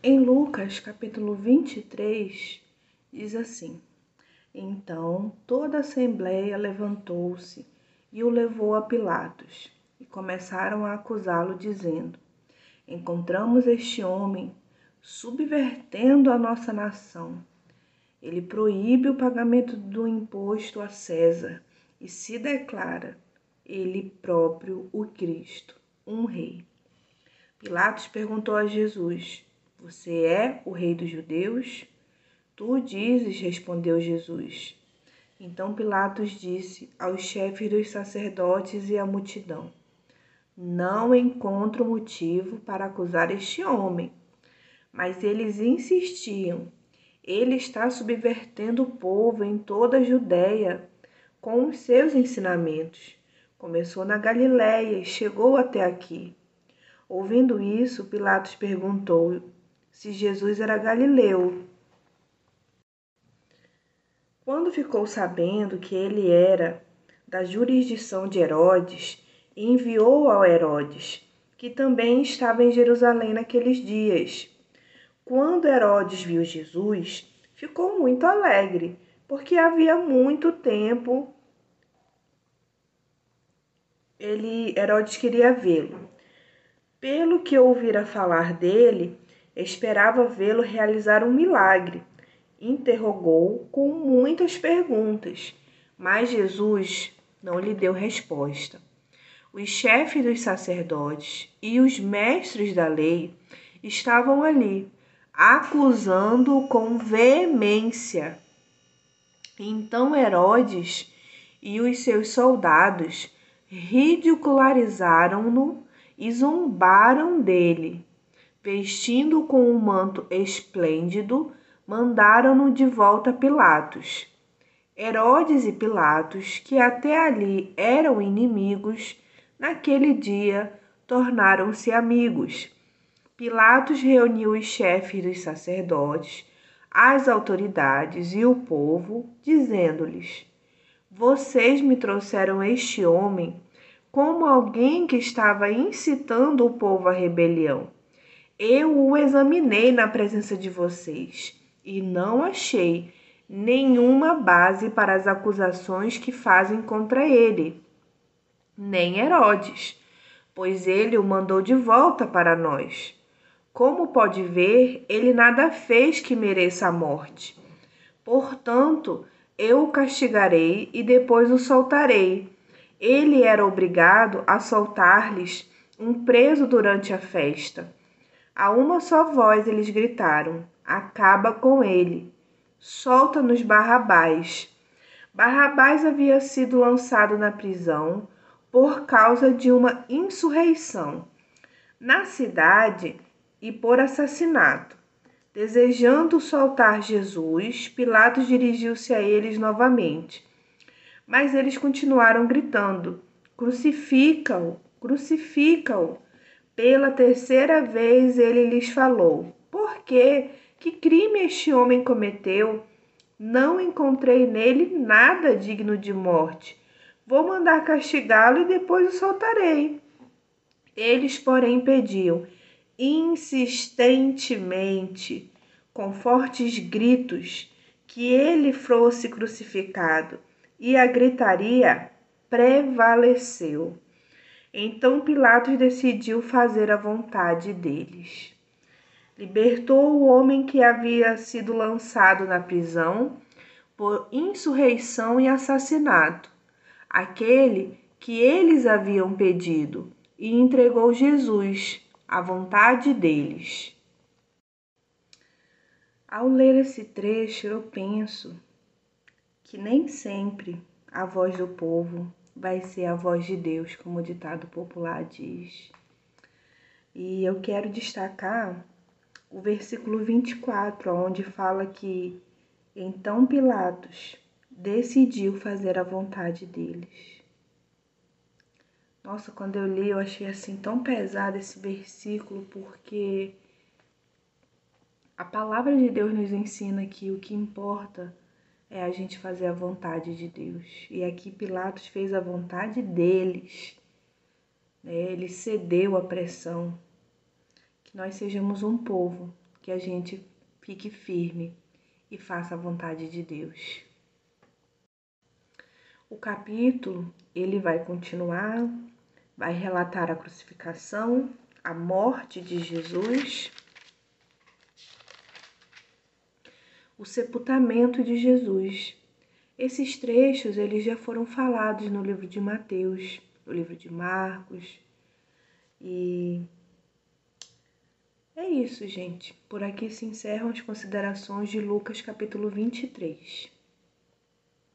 Em Lucas, capítulo 23, diz assim: Então toda a assembleia levantou-se e o levou a Pilatos, e começaram a acusá-lo, dizendo: Encontramos este homem subvertendo a nossa nação. Ele proíbe o pagamento do imposto a César e se declara ele próprio o Cristo, um rei. Pilatos perguntou a Jesus: você é o rei dos judeus? Tu dizes, respondeu Jesus. Então Pilatos disse aos chefes dos sacerdotes e à multidão: Não encontro motivo para acusar este homem. Mas eles insistiam: Ele está subvertendo o povo em toda a Judéia com os seus ensinamentos. Começou na Galiléia e chegou até aqui. Ouvindo isso, Pilatos perguntou: se Jesus era galileu. Quando ficou sabendo que ele era da jurisdição de Herodes, enviou ao Herodes, que também estava em Jerusalém naqueles dias. Quando Herodes viu Jesus, ficou muito alegre, porque havia muito tempo ele Herodes queria vê-lo. Pelo que ouvira falar dele, Esperava vê-lo realizar um milagre. Interrogou com muitas perguntas, mas Jesus não lhe deu resposta. Os chefes dos sacerdotes e os mestres da lei estavam ali, acusando-o com veemência. Então Herodes e os seus soldados ridicularizaram-no e zombaram dele vestindo com um manto esplêndido, mandaram-no de volta a Pilatos. Herodes e Pilatos, que até ali eram inimigos, naquele dia tornaram-se amigos. Pilatos reuniu os chefes dos sacerdotes, as autoridades e o povo, dizendo-lhes: Vocês me trouxeram este homem como alguém que estava incitando o povo à rebelião. Eu o examinei na presença de vocês e não achei nenhuma base para as acusações que fazem contra ele, nem Herodes, pois ele o mandou de volta para nós. Como pode ver, ele nada fez que mereça a morte. Portanto, eu o castigarei e depois o soltarei. Ele era obrigado a soltar-lhes um preso durante a festa. A uma só voz eles gritaram: Acaba com ele! Solta-nos Barrabás! Barrabás havia sido lançado na prisão por causa de uma insurreição na cidade e por assassinato. Desejando soltar Jesus, Pilatos dirigiu-se a eles novamente. Mas eles continuaram gritando: Crucifica-o! Crucifica-o! Pela terceira vez ele lhes falou: Por quê? Que crime este homem cometeu? Não encontrei nele nada digno de morte. Vou mandar castigá-lo e depois o soltarei. Eles, porém, pediam insistentemente, com fortes gritos, que ele fosse crucificado, e a gritaria prevaleceu. Então Pilatos decidiu fazer a vontade deles. Libertou o homem que havia sido lançado na prisão por insurreição e assassinato, aquele que eles haviam pedido, e entregou Jesus à vontade deles. Ao ler esse trecho, eu penso que nem sempre a voz do povo vai ser a voz de Deus, como o ditado popular diz. E eu quero destacar o versículo 24, onde fala que então Pilatos decidiu fazer a vontade deles. Nossa, quando eu li, eu achei assim tão pesado esse versículo, porque a palavra de Deus nos ensina que o que importa é a gente fazer a vontade de Deus. E aqui Pilatos fez a vontade deles. Né? Ele cedeu à pressão. Que nós sejamos um povo que a gente fique firme e faça a vontade de Deus. O capítulo ele vai continuar, vai relatar a crucificação, a morte de Jesus, o sepultamento de Jesus. Esses trechos eles já foram falados no livro de Mateus, no livro de Marcos. E é isso, gente. Por aqui se encerram as considerações de Lucas capítulo 23.